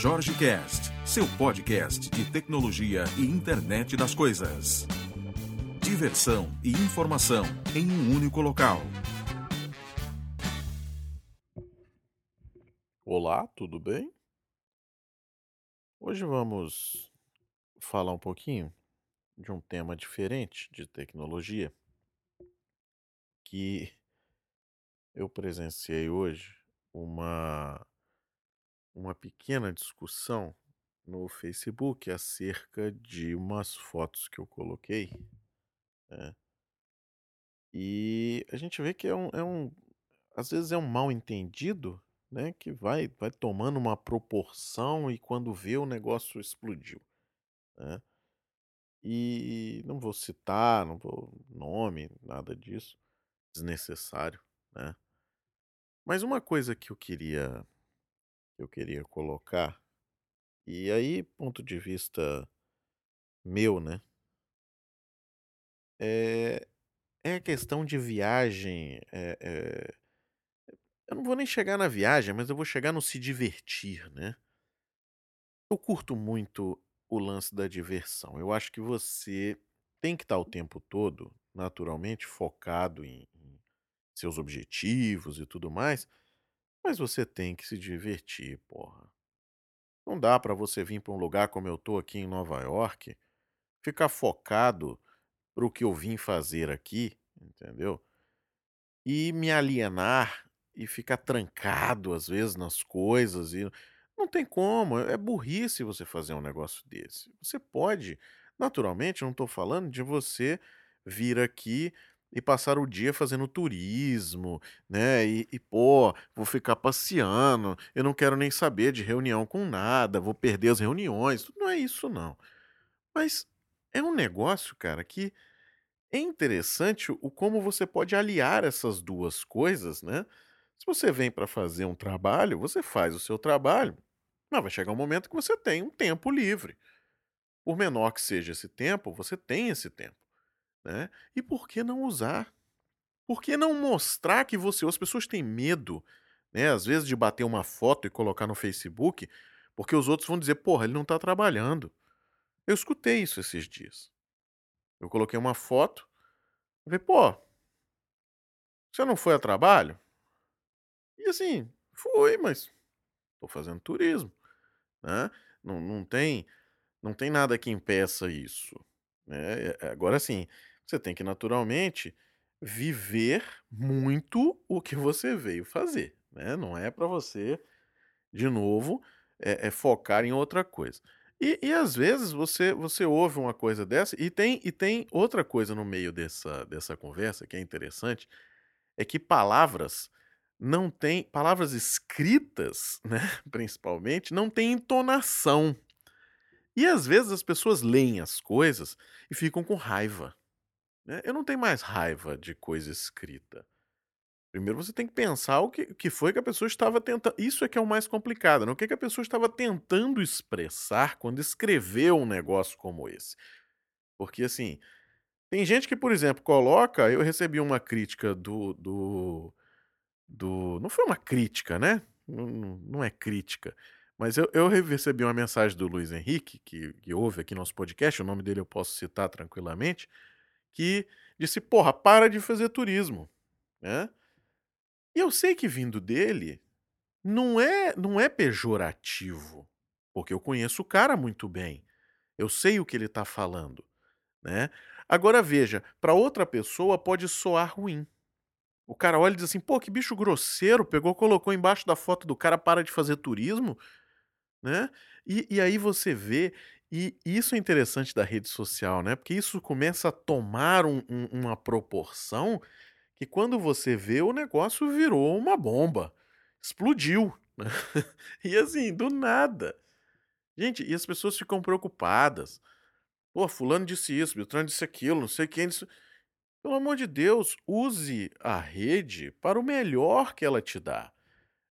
Jorge Cast, seu podcast de tecnologia e internet das coisas. Diversão e informação em um único local. Olá, tudo bem? Hoje vamos falar um pouquinho de um tema diferente de tecnologia que eu presenciei hoje uma uma pequena discussão no Facebook acerca de umas fotos que eu coloquei, né? E a gente vê que é um, é um às vezes é um mal entendido, né? Que vai, vai tomando uma proporção e quando vê o negócio explodiu, né? E não vou citar, não vou nome, nada disso, desnecessário, né? Mas uma coisa que eu queria eu queria colocar, e aí, ponto de vista meu, né? É, é a questão de viagem. é- é- eu não vou nem chegar na viagem, mas eu vou chegar no se divertir, né? Eu curto muito o lance da diversão. Eu acho que você tem que estar o tempo todo, naturalmente, focado em, em seus objetivos e tudo mais, mas você tem que se divertir, porra. Não dá pra você vir pra um lugar como eu tô aqui em Nova York, ficar focado pro que eu vim fazer aqui, entendeu? E me alienar e ficar trancado às vezes nas coisas e não tem como, é burrice você fazer um negócio desse. Você pode, naturalmente, não estou falando de você vir aqui e passar o dia fazendo turismo, né? E, e, pô, vou ficar passeando, eu não quero nem saber de reunião com nada, vou perder as reuniões. Não é isso, não. Mas é um negócio, cara, que é interessante o como você pode aliar essas duas coisas, né? Se você vem para fazer um trabalho, você faz o seu trabalho, mas vai chegar um momento que você tem um tempo livre. Por menor que seja esse tempo, você tem esse tempo, né? E por que não usar? Por que não mostrar que você. As pessoas têm medo, né? Às vezes, de bater uma foto e colocar no Facebook, porque os outros vão dizer, porra, ele não está trabalhando. Eu escutei isso esses dias. Eu coloquei uma foto, eu falei, pô, você não foi a trabalho? E assim, fui, mas estou fazendo turismo, né? Não, não tem não tem nada que impeça isso, né? É, Agora sim, você tem que naturalmente viver muito o que você veio fazer, né? Não é para você, de novo, é, é focar em outra coisa. E, e às vezes você você ouve uma coisa dessa e tem e tem outra coisa no meio dessa dessa conversa que é interessante, é que palavras não têm palavras escritas, né, principalmente, não têm entonação. E às vezes as pessoas leem as coisas e ficam com raiva, né. Eu não tenho mais raiva de coisa escrita. Primeiro você tem que pensar o que que foi que a pessoa estava tentando isso é que é o mais complicado, né, o que que a pessoa estava tentando expressar quando escreveu um negócio como esse. Porque, assim, tem gente que, por exemplo, coloca eu recebi uma crítica do do do não foi uma crítica, né, não não é crítica, mas eu eu recebi uma mensagem do Luiz Henrique, que que ouve aqui nosso podcast, o nome dele eu posso citar tranquilamente, que disse: "Porra, para de fazer turismo", né. E eu sei que vindo dele, não é não é pejorativo, porque eu conheço o cara muito bem, eu sei o que ele está falando, né. Agora veja, para outra pessoa pode soar ruim. O cara olha e diz assim: "Pô, que bicho grosseiro, pegou, colocou embaixo da foto do cara, para de fazer turismo", né. E e aí você vê e isso é interessante da rede social, né, porque isso começa a tomar um um uma proporção que quando você vê o negócio virou uma bomba, explodiu, né. E assim, do nada. Gente, e as pessoas ficam preocupadas. "Pô, fulano disse isso, Beltrano disse aquilo, não sei quem disse" Pelo amor de Deus, use a rede para o melhor que ela te dá.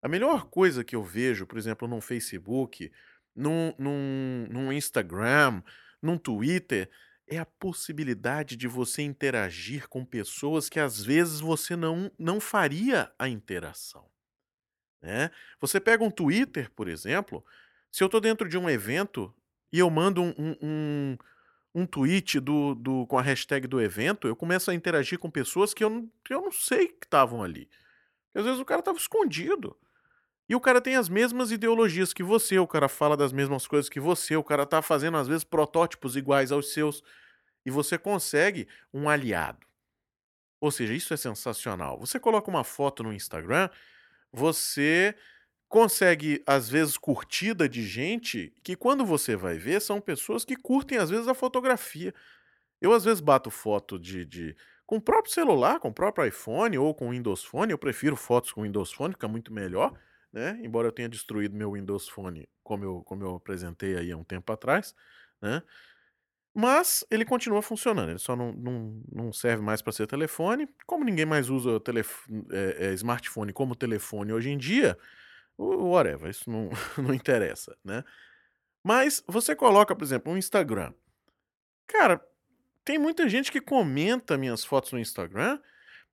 A melhor coisa que eu vejo, por exemplo, num Facebook, num Instagram, num Twitter, é a possibilidade de você interagir com pessoas que às vezes você não não faria a interação, né. Você pega um Twitter, por exemplo, Se eu tô dentro de um evento e eu mando um, um, um, tweet do, do, com a hashtag do evento, eu começo a interagir com pessoas que eu não, que eu não sei que estavam ali. Às vezes o cara estava escondido. E o cara tem as mesmas ideologias que você, o cara fala das mesmas coisas que você, o cara tá fazendo às vezes protótipos iguais aos seus. E você consegue um aliado. Ou seja, isso é sensacional. Você coloca uma foto no Instagram, você consegue, às vezes, curtida de gente que, quando você vai ver, são pessoas que curtem, às vezes, a fotografia. Eu, às vezes, bato foto de, de com o próprio celular, com o próprio iPhone ou com o Windows Phone. Eu prefiro fotos com o Windows Phone, fica muito melhor, né? Embora eu tenha destruído meu Windows Phone, como eu, como eu apresentei aí há um tempo atrás, né? Mas ele continua funcionando, ele só não, não, não serve mais para ser telefone. Como ninguém mais usa é, é, smartphone como telefone hoje em dia, whatever, isso não, não interessa, né? Mas você coloca, por exemplo, um Instagram. Cara, tem muita gente que comenta minhas fotos no Instagram,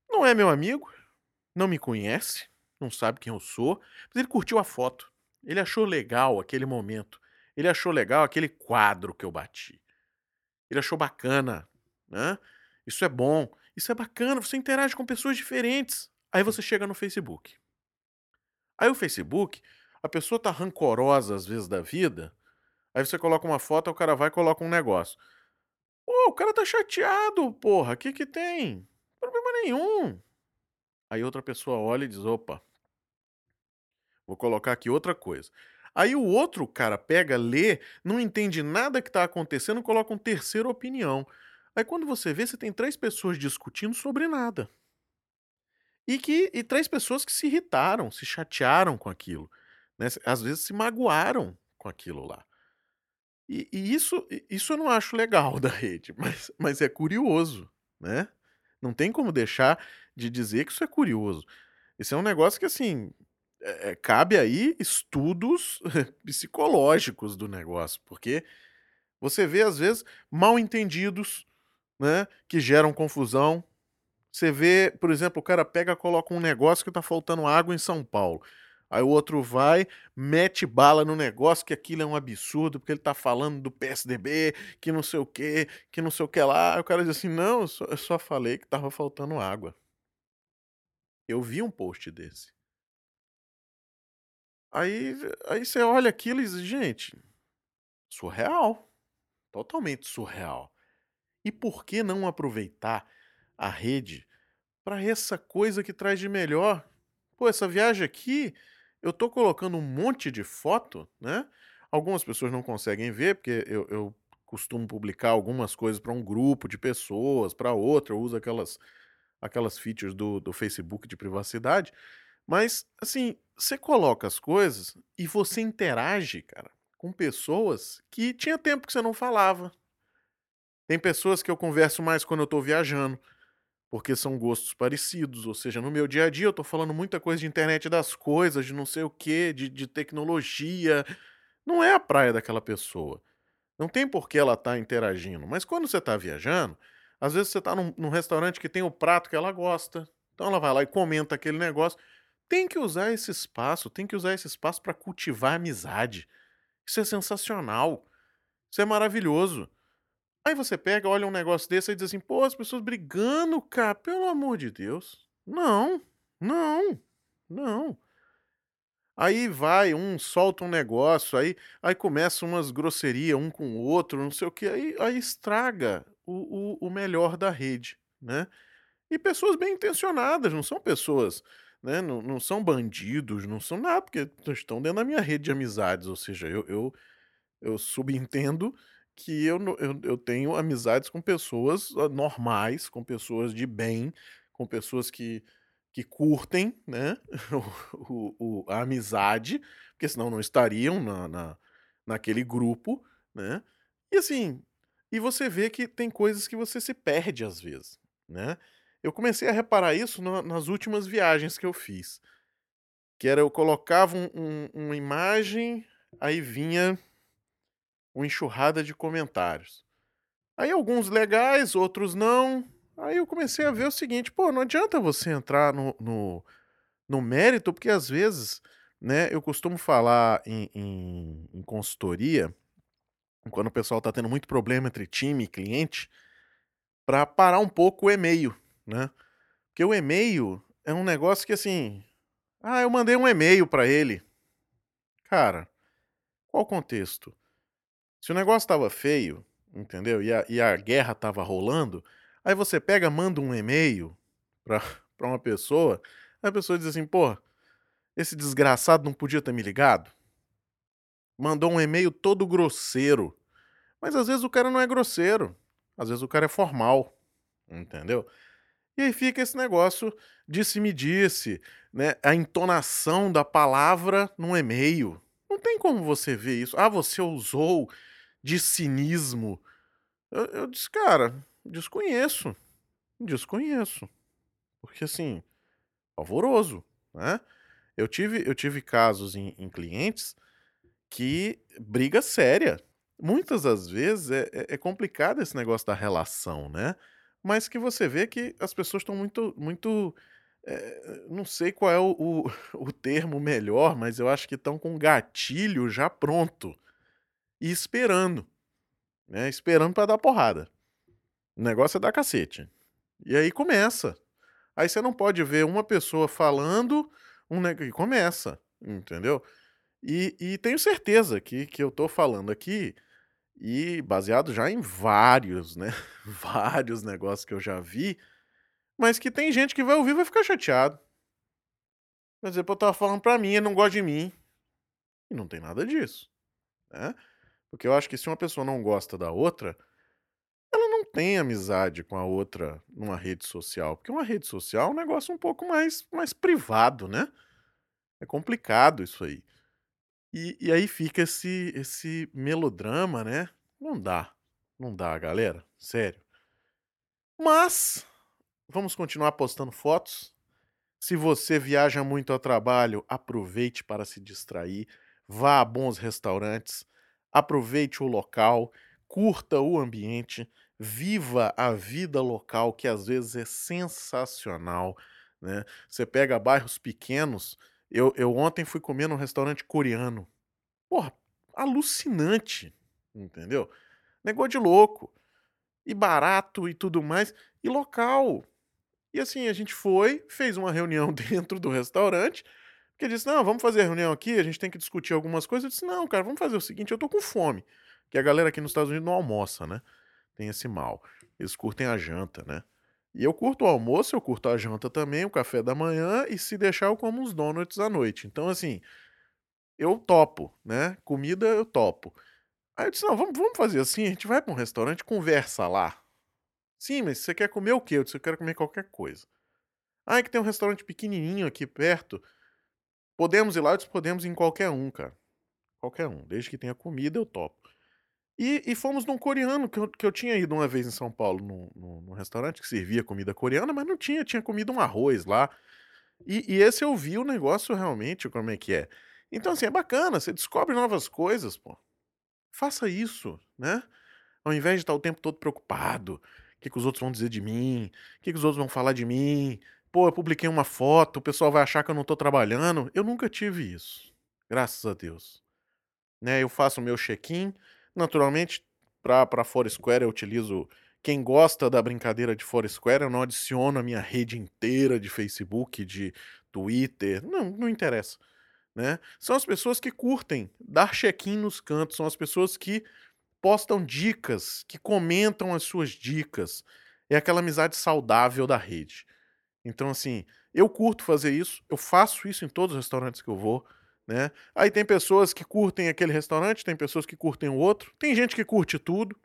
não é meu amigo, não me conhece, não sabe quem eu sou, mas ele curtiu a foto. Ele achou legal aquele momento. Ele achou legal aquele quadro que eu bati. Ele achou bacana, né? Isso é bom, isso é bacana, você interage com pessoas diferentes. Aí você chega no Facebook. Aí o Facebook, a pessoa tá rancorosa às vezes da vida, aí você coloca uma foto, o cara vai e coloca um negócio. Pô, o cara tá chateado, porra, o que que tem? Problema nenhum. Aí outra pessoa olha e diz, opa, vou colocar aqui outra coisa. Aí o outro cara pega, lê, não entende nada que está acontecendo, coloca uma terceira opinião. Aí quando você vê, você tem três pessoas discutindo sobre nada. E que e três pessoas que se irritaram, se chatearam com aquilo. Né? Às vezes se magoaram com aquilo lá. E, e, isso, isso eu não acho legal da rede, mas, mas é curioso, né? Não tem como deixar de dizer que isso é curioso. Esse é um negócio que, assim, é, é, cabe aí estudos psicológicos do negócio, porque você vê, às vezes, mal entendidos, né, que geram confusão. Você vê, por exemplo, o cara pega, coloca um negócio que tá faltando água em São Paulo. Aí o outro vai, mete bala no negócio, que aquilo é um absurdo, porque ele tá falando do PSDB, que não sei o que, que não sei o que lá. Aí o cara diz assim: não, eu só, eu só falei que tava faltando água. Eu vi um post desse. Aí, aí você olha aquilo e diz, gente, surreal. Totalmente surreal. E por que não aproveitar a rede para essa coisa que traz de melhor? Pô, essa viagem aqui, eu tô colocando um monte de foto, né? Algumas pessoas não conseguem ver, porque eu, eu costumo publicar algumas coisas para um grupo de pessoas, para outra, eu uso aquelas, aquelas features do, do Facebook de privacidade. Mas, assim, você coloca as coisas e você interage, cara, com pessoas que tinha tempo que você não falava. Tem pessoas que eu converso mais quando eu tô viajando, porque são gostos parecidos. Ou seja, no meu dia a dia eu tô falando muita coisa de internet das coisas, de não sei o que, de, de tecnologia. Não é a praia daquela pessoa. Não tem por que ela tá interagindo. Mas quando você tá viajando, às vezes você tá num, num restaurante que tem o prato que ela gosta. Então ela vai lá e comenta aquele negócio. Tem que usar esse espaço, tem que usar esse espaço para cultivar amizade. Isso é sensacional. Isso é maravilhoso. Aí você pega, olha um negócio desse e diz assim: pô, as pessoas brigando, cara, pelo amor de Deus. Não, não, não. Aí vai, um solta um negócio, aí, aí começa umas grosserias um com o outro, não sei o que, aí, aí estraga o, o, o melhor da rede, né? E pessoas bem intencionadas, não são pessoas né? Não, não são bandidos, não são nada, porque estão dentro da minha rede de amizades. Ou seja, eu, eu, eu subentendo que eu, eu, eu tenho amizades com pessoas ah, normais, com pessoas de bem, com pessoas que, que curtem né? o, o, a amizade, porque senão não estariam na, na, naquele grupo, né? E assim, e você vê que tem coisas que você se perde às vezes, né? Eu comecei a reparar isso nas últimas viagens que eu fiz. Que era, eu colocava um, um, uma imagem, aí vinha uma enxurrada de comentários. Aí alguns legais, outros não. Aí eu comecei a ver o seguinte, pô, não adianta você entrar no, no, no mérito, porque às vezes né? Eu costumo falar em, em, em consultoria, quando o pessoal está tendo muito problema entre time e cliente, para parar um pouco o e-mail, né? Porque o e-mail é um negócio que assim, ah, eu mandei um e-mail para ele. Cara, qual o contexto? Se o negócio estava feio, entendeu? E a, e a guerra estava rolando, aí você pega, manda um e-mail para uma pessoa, aí a pessoa diz assim, pô, esse desgraçado não podia ter me ligado? Mandou um e-mail todo grosseiro. Mas às vezes o cara não é grosseiro. Às vezes o cara é formal. Entendeu? E aí fica esse negócio disse-me disse, né? A entonação da palavra num e-mail. Não tem como você ver isso. Ah, você usou de cinismo. Eu, eu disse, cara, desconheço. Desconheço. Porque assim, pavoroso, né? Eu tive, eu tive casos em, em clientes que briga séria. Muitas das vezes é, é, é complicado esse negócio da relação, né? Mas que você vê que as pessoas estão muito, muito é, não sei qual é o, o, o, termo melhor, mas eu acho que estão com gatilho já pronto e esperando, né? Esperando para dar porrada. O negócio é dar cacete. E aí começa. Aí você não pode ver uma pessoa falando um negócio. E começa, entendeu? E, e, tenho certeza que, que eu tô falando aqui, e baseado já em vários, né? vários negócios que eu já vi, mas que tem gente que vai ouvir e vai ficar chateado. Vai dizer, pô, tava falando pra mim, ele não gosta de mim. E não tem nada disso, né? Porque eu acho que se uma pessoa não gosta da outra, ela não tem amizade com a outra numa rede social. Porque uma rede social é um negócio um pouco mais, mais privado, né? É complicado isso aí. E, e aí fica esse, esse melodrama, né? Não dá. Não dá, galera. Sério. Mas, vamos continuar postando fotos. Se você viaja muito ao trabalho, aproveite para se distrair. Vá a bons restaurantes. Aproveite o local. Curta o ambiente viva a vida local, que às vezes é sensacional. Né? Você pega bairros pequenos. Eu, eu ontem fui comer num restaurante coreano. Porra, alucinante, entendeu? Negócio de louco. E barato e tudo mais. E local. E assim, a gente foi, fez uma reunião dentro do restaurante. Porque disse: Não, vamos fazer a reunião aqui, a gente tem que discutir algumas coisas. Eu disse: Não, cara, vamos fazer o seguinte: eu tô com fome. Que a galera aqui nos Estados Unidos não almoça, né? tem esse mal. Eles curtem a janta, né? E eu curto o almoço, eu curto a janta também, o café da manhã, e se deixar eu como uns donuts à noite. Então, assim, eu topo, né? Comida eu topo. Aí eu disse, não, vamos, vamos fazer assim, a gente vai para um restaurante, conversa lá. Sim, mas você quer comer o quê? Eu disse, eu quero comer qualquer coisa. Ah, é que tem um restaurante pequenininho aqui perto. Podemos ir lá? Eu disse, podemos ir em qualquer um, cara. Qualquer um. Desde que tenha comida, eu topo. E, e fomos num coreano, que eu, que eu tinha ido uma vez em São Paulo, num, num, restaurante que servia comida coreana, mas não tinha, tinha comido um arroz lá. E, e, esse eu vi o negócio realmente, como é que é. Então, assim, é bacana, você descobre novas coisas, pô. Faça isso, né? Ao invés de estar o tempo todo preocupado, o que, que os outros vão dizer de mim, o que, que os outros vão falar de mim. Pô, eu publiquei uma foto, o pessoal vai achar que eu não tô trabalhando. Eu nunca tive isso, graças a Deus. Né, eu faço o meu check-in, Naturalmente, para Foursquare eu utilizo. Quem gosta da brincadeira de Foursquare, eu não adiciono a minha rede inteira de Facebook, de Twitter. Não, não interessa. Né? São as pessoas que curtem dar check-in nos cantos, são as pessoas que postam dicas, que comentam as suas dicas. É aquela amizade saudável da rede. Então, assim, eu curto fazer isso, eu faço isso em todos os restaurantes que eu vou. Né? Aí tem pessoas que curtem aquele restaurante, tem pessoas que curtem o outro, tem gente que curte tudo,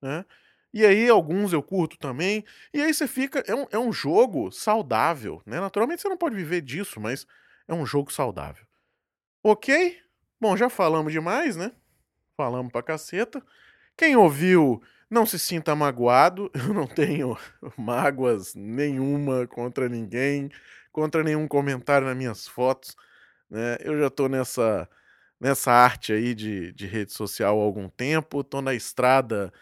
né? E aí alguns eu curto também. E aí você fica. É um, é um jogo saudável, né? Naturalmente você não pode viver disso, mas é um jogo saudável. Ok? Bom, já falamos demais, né? Falamos pra caceta. Quem ouviu, não se sinta magoado. Eu não tenho mágoas nenhuma contra ninguém, contra nenhum comentário nas minhas fotos. Né? Eu já estou nessa, nessa arte aí de, de rede social há algum tempo, estou na estrada,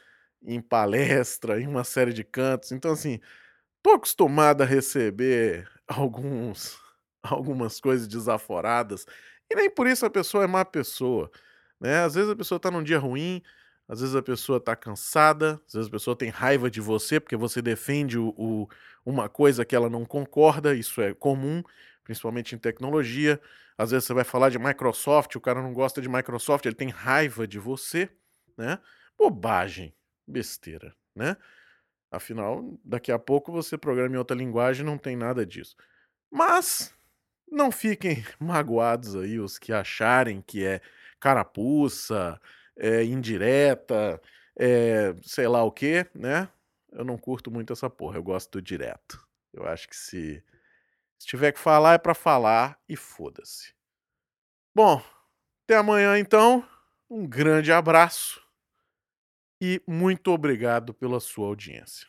em palestra, em uma série de cantos. Então, assim, estou acostumado a receber alguns, algumas coisas desaforadas. E nem por isso a pessoa é má pessoa, né? Às vezes a pessoa tá num dia ruim, às vezes a pessoa tá cansada, às vezes a pessoa tem raiva de você porque você defende o, o, uma coisa que ela não concorda, isso é comum, principalmente em tecnologia. Às vezes você vai falar de Microsoft, o cara não gosta de Microsoft, ele tem raiva de você, né? Bobagem, besteira, né? Afinal, daqui a pouco você programa em outra linguagem, não tem nada disso. Mas não fiquem magoados aí os que acharem que é carapuça, é indireta, é sei lá o que, né? Eu não curto muito essa porra, eu gosto do direto. Eu acho que se, se tiver que falar é para falar e foda-se. Bom, até amanhã então. Um grande abraço e muito obrigado pela sua audiência.